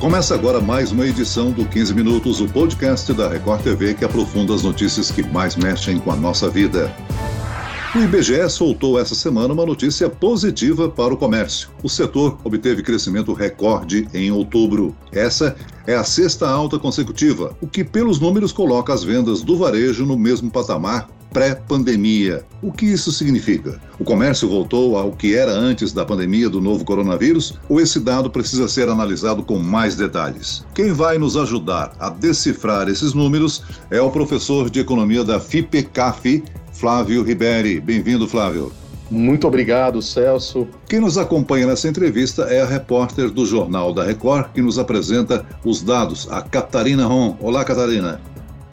Começa agora mais uma edição do 15 Minutos, o podcast da Record TV que aprofunda as notícias que mais mexem com a nossa vida. O IBGE soltou essa semana uma notícia positiva para o comércio. O setor obteve crescimento recorde em outubro. Essa é a sexta alta consecutiva, o que, pelos números, coloca as vendas do varejo no mesmo patamar pré-pandemia. O que isso significa? O comércio voltou ao que era antes da pandemia do novo coronavírus ou esse dado precisa ser analisado com mais detalhes? Quem vai nos ajudar a decifrar esses números é o professor de economia da FIPECAF, Flávio Riberi. Bem-vindo, Flávio. Muito obrigado, Celso. Quem nos acompanha nessa entrevista é a repórter do Jornal da Record, que nos apresenta os dados, a Catarina Ron. Olá, Catarina.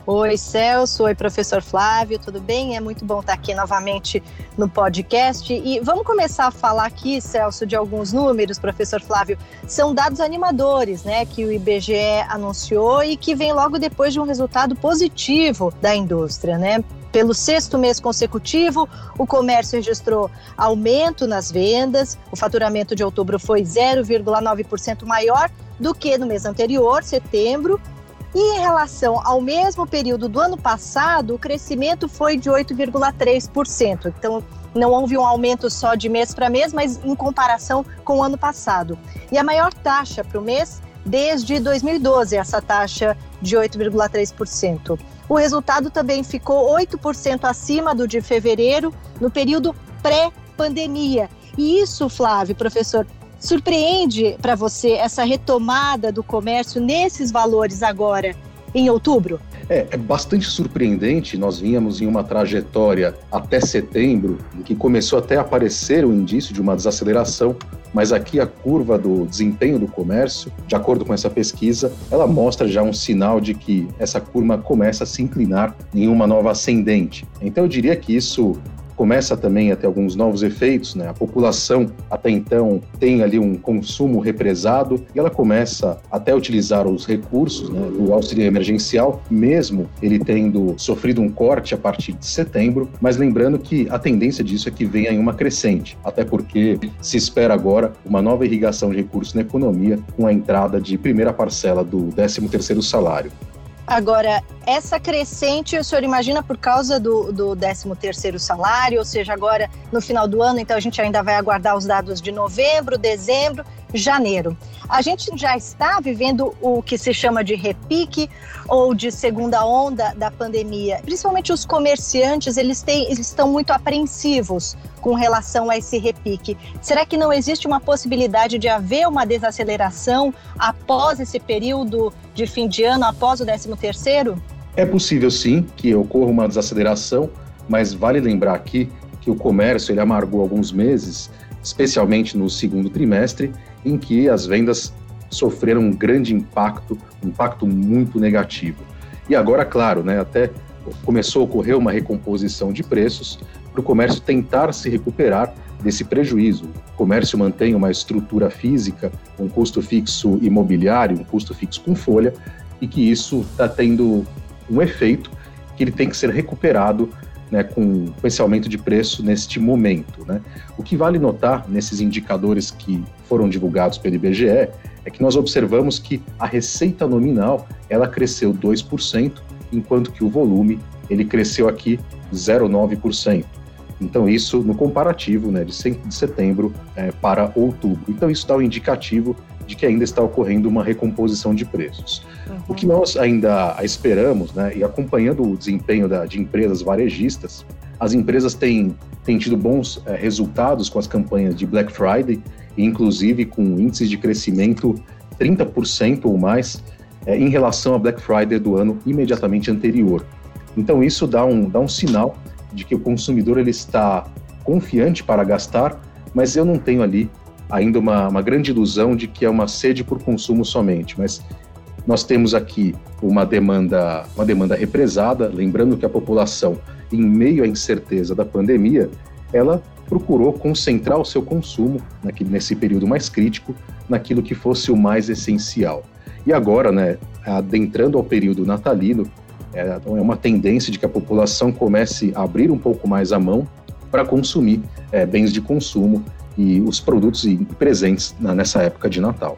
Oi, Celso. Oi, professor Flávio. Tudo bem? É muito bom estar aqui novamente no podcast. E vamos começar a falar aqui, Celso, de alguns números, professor Flávio. São dados animadores, né, que o IBGE anunciou e que vem logo depois de um resultado positivo da indústria, né? Pelo sexto mês consecutivo, o comércio registrou aumento nas vendas. O faturamento de outubro foi 0,9% maior do que no mês anterior, setembro, e em relação ao mesmo período do ano passado, o crescimento foi de 8,3%. Então, não houve um aumento só de mês para mês, mas em comparação com o ano passado. E a maior taxa para o mês desde 2012, essa taxa de 8,3%. O resultado também ficou 8% acima do de fevereiro, no período pré-pandemia. E isso, Flávio, professor, Surpreende para você essa retomada do comércio nesses valores agora, em outubro? É, é, bastante surpreendente. Nós vínhamos em uma trajetória até setembro, em que começou até a aparecer o indício de uma desaceleração, mas aqui a curva do desempenho do comércio, de acordo com essa pesquisa, ela mostra já um sinal de que essa curva começa a se inclinar em uma nova ascendente. Então eu diria que isso começa também a ter alguns novos efeitos, né? A população até então tem ali um consumo represado e ela começa até a utilizar os recursos né, do auxílio emergencial, mesmo ele tendo sofrido um corte a partir de setembro, mas lembrando que a tendência disso é que venha em uma crescente, até porque se espera agora uma nova irrigação de recursos na economia com a entrada de primeira parcela do 13º salário. Agora, essa crescente, o senhor imagina por causa do, do 13º salário, ou seja, agora no final do ano, então a gente ainda vai aguardar os dados de novembro, dezembro, janeiro. A gente já está vivendo o que se chama de repique ou de segunda onda da pandemia. Principalmente os comerciantes, eles, têm, eles estão muito apreensivos com relação a esse repique. Será que não existe uma possibilidade de haver uma desaceleração após esse período de fim de ano, após o 13 terceiro? É possível sim que ocorra uma desaceleração, mas vale lembrar aqui que o comércio ele amargou alguns meses, especialmente no segundo trimestre, em que as vendas sofreram um grande impacto, um impacto muito negativo. E agora, claro, né, até começou a ocorrer uma recomposição de preços para o comércio tentar se recuperar desse prejuízo. O comércio mantém uma estrutura física, um custo fixo imobiliário, um custo fixo com folha, e que isso está tendo um efeito que ele tem que ser recuperado né, com, com esse aumento de preço neste momento. Né? O que vale notar nesses indicadores que foram divulgados pelo IBGE é que nós observamos que a receita nominal ela cresceu 2%, enquanto que o volume ele cresceu aqui 0,9%. Então, isso no comparativo né, de setembro é, para outubro. Então, isso dá um indicativo de que ainda está ocorrendo uma recomposição de preços. Uhum. O que nós ainda esperamos, né, e acompanhando o desempenho da, de empresas varejistas, as empresas têm, têm tido bons é, resultados com as campanhas de Black Friday, inclusive com índices de crescimento 30% ou mais é, em relação a Black Friday do ano imediatamente anterior. Então isso dá um, dá um sinal de que o consumidor ele está confiante para gastar, mas eu não tenho ali ainda uma, uma grande ilusão de que é uma sede por consumo somente, mas nós temos aqui uma demanda, uma demanda represada, lembrando que a população, em meio à incerteza da pandemia, ela procurou concentrar o seu consumo naquele, nesse período mais crítico naquilo que fosse o mais essencial. E agora, né, adentrando ao período natalino, é, é uma tendência de que a população comece a abrir um pouco mais a mão para consumir é, bens de consumo e os produtos presentes nessa época de Natal.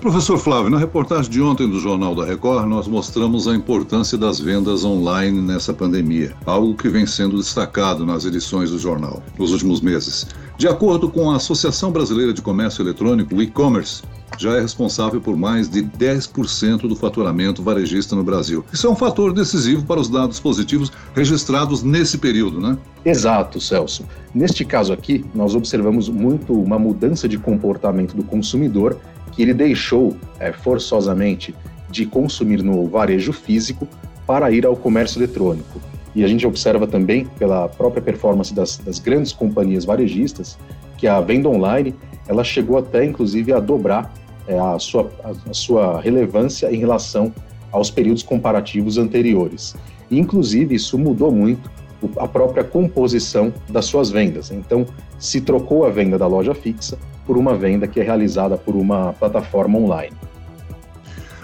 Professor Flávio, na reportagem de ontem do Jornal da Record, nós mostramos a importância das vendas online nessa pandemia, algo que vem sendo destacado nas edições do jornal nos últimos meses. De acordo com a Associação Brasileira de Comércio Eletrônico, o e-commerce já é responsável por mais de 10% do faturamento varejista no Brasil. Isso é um fator decisivo para os dados positivos registrados nesse período, né? Exato, Celso. Neste caso aqui, nós observamos muito uma mudança de comportamento do consumidor que ele deixou é, forçosamente de consumir no varejo físico para ir ao comércio eletrônico. E a gente observa também, pela própria performance das, das grandes companhias varejistas, que a venda online ela chegou até, inclusive, a dobrar a, sua, a, sua relevância em relação aos períodos comparativos anteriores. Inclusive, isso mudou muito a própria composição das suas vendas. Então, se trocou a venda da loja fixa por uma venda que é realizada por uma plataforma online.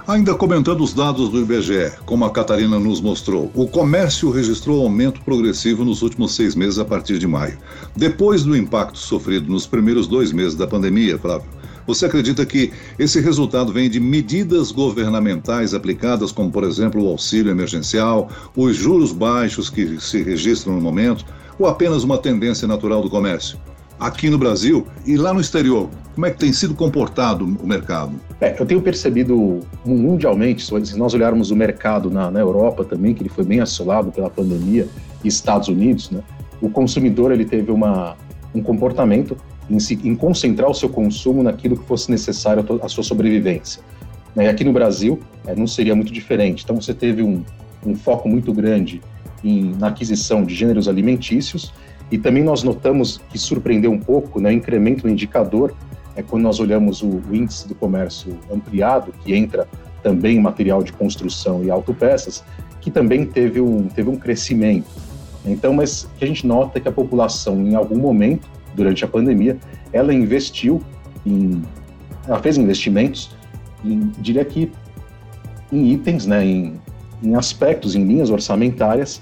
Ainda comentando os dados do IBGE, como a Catarina nos mostrou, o comércio registrou aumento progressivo nos últimos seis meses a partir de maio. Depois do impacto sofrido nos primeiros dois meses da pandemia, Flávio, você acredita que esse resultado vem de medidas governamentais aplicadas, como, por exemplo, o auxílio emergencial, os juros baixos que se registram no momento, ou apenas uma tendência natural do comércio? aqui no Brasil e lá no exterior? Como é que tem sido comportado o mercado? É, eu tenho percebido mundialmente, se nós olharmos o mercado na, na Europa também, que ele foi bem assolado pela pandemia, e Estados Unidos, né, o consumidor ele teve uma, um comportamento em, se, em concentrar o seu consumo naquilo que fosse necessário à sua sobrevivência. Né, e aqui no Brasil é, não seria muito diferente. Então você teve um, um foco muito grande em, na aquisição de gêneros alimentícios e também nós notamos que surpreendeu um pouco né, o incremento no indicador é quando nós olhamos o, o, índice do comércio ampliado, que entra também material de construção e autopeças, que também teve um, teve um crescimento. Então, mas o que a gente nota é que a população, em algum momento, durante a pandemia, ela investiu em. Ela fez investimentos, em, diria que, em itens, né, em, em aspectos, em linhas orçamentárias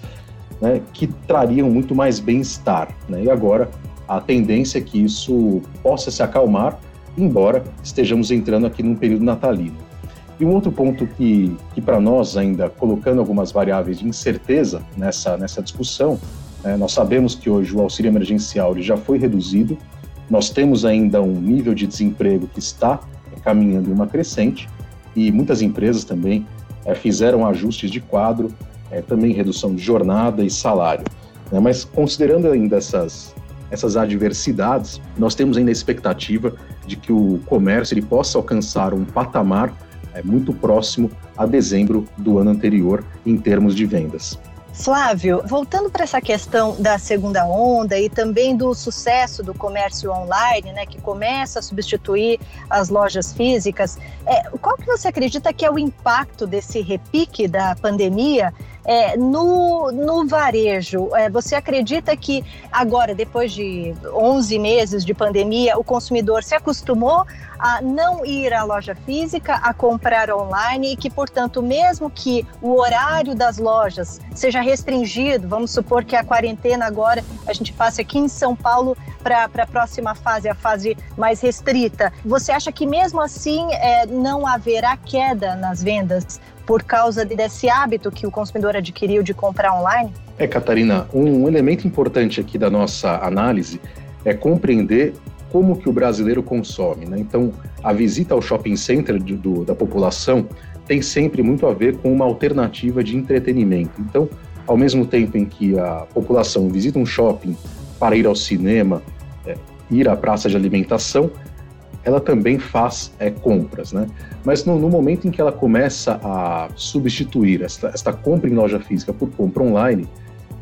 né, que trariam muito mais bem-estar. Né? E agora a tendência é que isso possa se acalmar, embora estejamos entrando aqui num período natalino. E um outro ponto que, que para nós, ainda colocando algumas variáveis de incerteza nessa, nessa discussão, né, nós sabemos que hoje o auxílio emergencial já foi reduzido, nós temos ainda um nível de desemprego que está caminhando em uma crescente, e muitas empresas também é, fizeram ajustes de quadro, é, também redução de jornada e salário. Né? Mas considerando ainda essas, essas adversidades, nós temos ainda a expectativa de que o comércio ele possa alcançar um patamar é, muito próximo a dezembro do ano anterior em termos de vendas. Flávio, voltando para essa questão da segunda onda e também do sucesso do comércio online, né, que começa a substituir as lojas físicas, é, qual que você acredita que é o impacto desse repique da pandemia é, no, no varejo, é, você acredita que agora, depois de 11 meses de pandemia, o consumidor se acostumou a não ir à loja física, a comprar online e que, portanto, mesmo que o horário das lojas seja restringido, vamos supor que a quarentena agora a gente passe aqui em São Paulo para a próxima fase, a fase mais restrita, você acha que mesmo assim é, não haverá queda nas vendas por causa desse hábito que o consumidor adquiriu de comprar online? É, Catarina, um elemento importante aqui da nossa análise é compreender como que o brasileiro consome. Né? Então, a visita ao shopping center de, do, da população tem sempre muito a ver com uma alternativa de entretenimento. Então, ao mesmo tempo em que a população visita um shopping para ir ao cinema, é, ir à praça de alimentação, ela também faz é, compras, né? Mas no, no, momento em que ela começa a substituir esta, esta compra em loja física por compra online,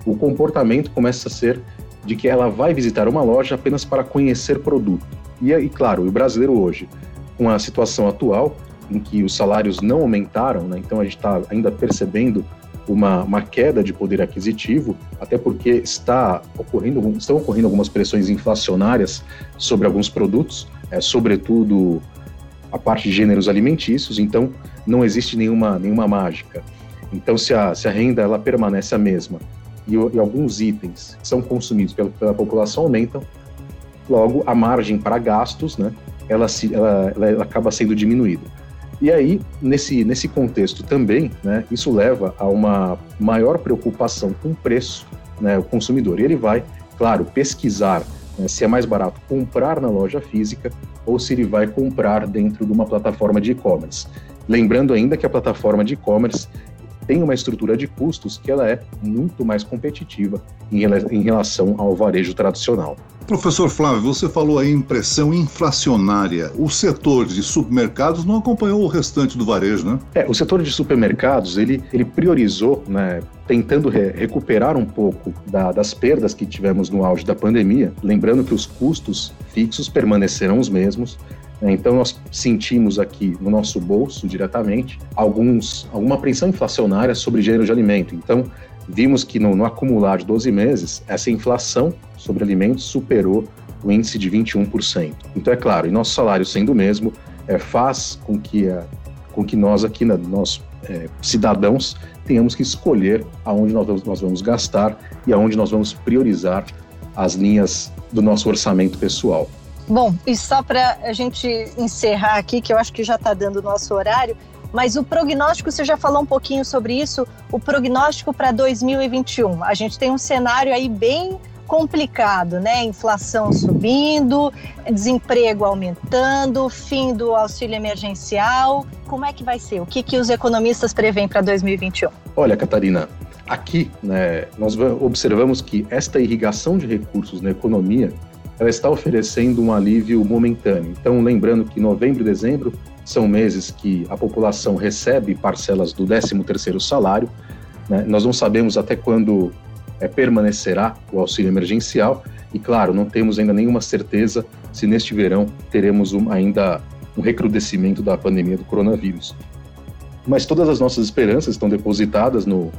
o comportamento começa a ser de que ela vai visitar uma loja apenas para conhecer produto. E, e claro, o brasileiro hoje, com a situação atual, em que os salários não aumentaram, né? então a gente está ainda percebendo uma, uma, queda de poder aquisitivo, até porque está ocorrendo, estão ocorrendo algumas pressões inflacionárias sobre alguns produtos, é, sobretudo a parte de gêneros alimentícios, então não existe nenhuma, nenhuma mágica. Então, se a, se a renda ela permanece a mesma e, e alguns itens que são consumidos pela, pela, população aumentam, logo a margem para gastos, né, ela, se, ela, ela, acaba sendo diminuída. E aí, nesse, nesse contexto também, né, isso leva a uma maior preocupação com o preço, né, o consumidor. E ele vai, claro, pesquisar né, se é mais barato comprar na loja física ou se ele vai comprar dentro de uma plataforma de e-commerce. Lembrando ainda que a plataforma de e-commerce tem uma estrutura de custos que ela é muito mais competitiva em relação ao varejo tradicional. Professor Flávio, você falou aí em pressão inflacionária. O setor de supermercados não acompanhou o restante do varejo, né? É, o setor de supermercados, ele, ele priorizou, né, tentando re recuperar um pouco da, das perdas que tivemos no auge da pandemia, lembrando que os custos fixos permanecerão os mesmos? Então, nós sentimos aqui no nosso bolso diretamente alguns, alguma pressão inflacionária sobre gênero de alimento. Então, vimos que no, no acumular de 12 meses, essa inflação sobre alimentos superou o índice de 21%. Então, é claro, e nosso salário sendo o mesmo, é, faz com que, a, com que nós aqui, né, nós é, cidadãos, tenhamos que escolher aonde nós vamos, nós vamos gastar e aonde nós vamos priorizar as linhas do nosso orçamento pessoal. Bom, e só para a gente encerrar aqui, que eu acho que já está dando o nosso horário, mas o prognóstico, você já falou um pouquinho sobre isso, o prognóstico para 2021. A gente tem um cenário aí bem complicado, né? Inflação subindo, desemprego aumentando, fim do auxílio emergencial. Como é que vai ser? O que, que os economistas preveem para 2021? Olha, Catarina, aqui né, nós observamos que esta irrigação de recursos na economia ela está oferecendo um alívio momentâneo. Então, lembrando que novembro e dezembro são meses que a população recebe parcelas do 13º salário. Né? Nós não sabemos até quando é, permanecerá o auxílio emergencial e, claro, não temos ainda nenhuma certeza se neste verão teremos um, ainda um recrudescimento da pandemia do coronavírus. Mas todas as nossas esperanças estão depositadas no,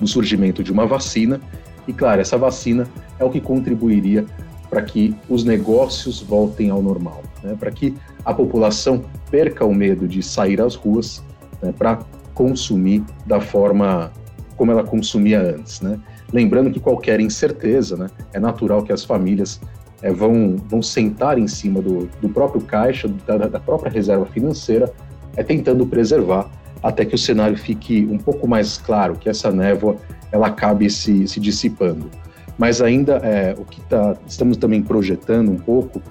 no surgimento de uma vacina e, claro, essa vacina é o que contribuiria para que os negócios voltem ao normal, né? para que a população perca o medo de sair às ruas né? para consumir da forma como ela consumia antes. Né? Lembrando que qualquer incerteza, né? é natural que as famílias é, vão, vão sentar em cima do, do próprio caixa, da, da própria reserva financeira, é, tentando preservar até que o cenário fique um pouco mais claro, que essa névoa ela acabe se, se dissipando mas ainda é, o que tá, estamos também projetando um pouco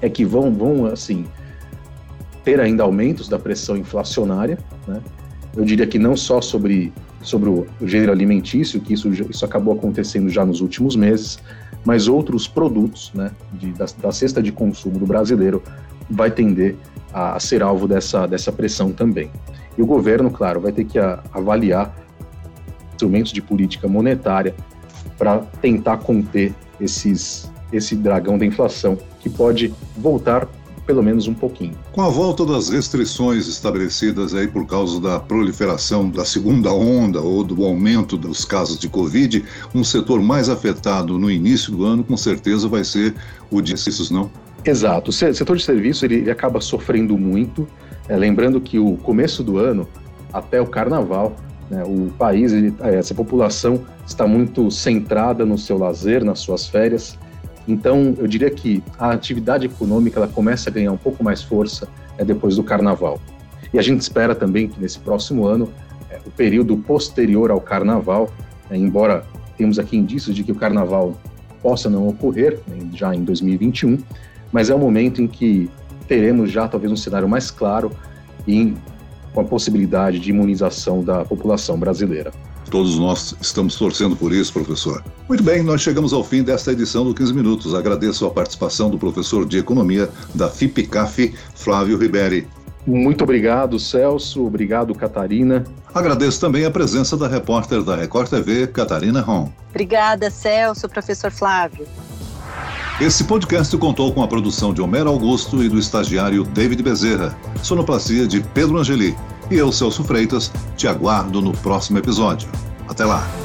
é que vão, vão assim, ter ainda aumentos da pressão inflacionária, né? Eu diria que não só sobre, sobre o gênero alimentício, que isso, isso acabou acontecendo já nos últimos meses, mas outros produtos né, de, da, da cesta de consumo do brasileiro vai tender a, a, ser alvo dessa, dessa pressão também. E o governo, claro, vai ter que a, avaliar instrumentos de política monetária para tentar conter esses, esse dragão da inflação, que pode voltar pelo menos um pouquinho. Com a volta das restrições estabelecidas aí por causa da proliferação da segunda onda ou do aumento dos casos de Covid, um setor mais afetado no início do ano com certeza vai ser o de serviços, não? Exato. O setor de serviços ele, ele acaba sofrendo muito. É, lembrando que o começo do ano até o Carnaval? O país, ele, é, essa população está muito centrada no seu lazer, nas suas férias. Então, eu diria que a atividade econômica ela começa a ganhar um pouco mais força é, depois do Carnaval. E a gente espera também que nesse próximo ano, é, o período posterior ao Carnaval, é, embora temos aqui indícios de que o Carnaval possa não ocorrer né, já em 2021, mas é o momento em que teremos já talvez um cenário mais claro e com a possibilidade de imunização da população brasileira. Todos nós estamos torcendo por isso, professor. Muito bem, nós chegamos ao fim desta edição do 15 Minutos. Agradeço a participação do professor de Economia da FIPCAF, Flávio Riberi. Muito obrigado, Celso. Obrigado, Catarina. Agradeço também a presença da repórter da Record TV, Catarina Ron. Obrigada, Celso, professor Flávio. Esse podcast contou com a produção de Homero Augusto e do estagiário David Bezerra, sonoplastia de Pedro Angeli. E eu, Celso Freitas, te aguardo no próximo episódio. Até lá!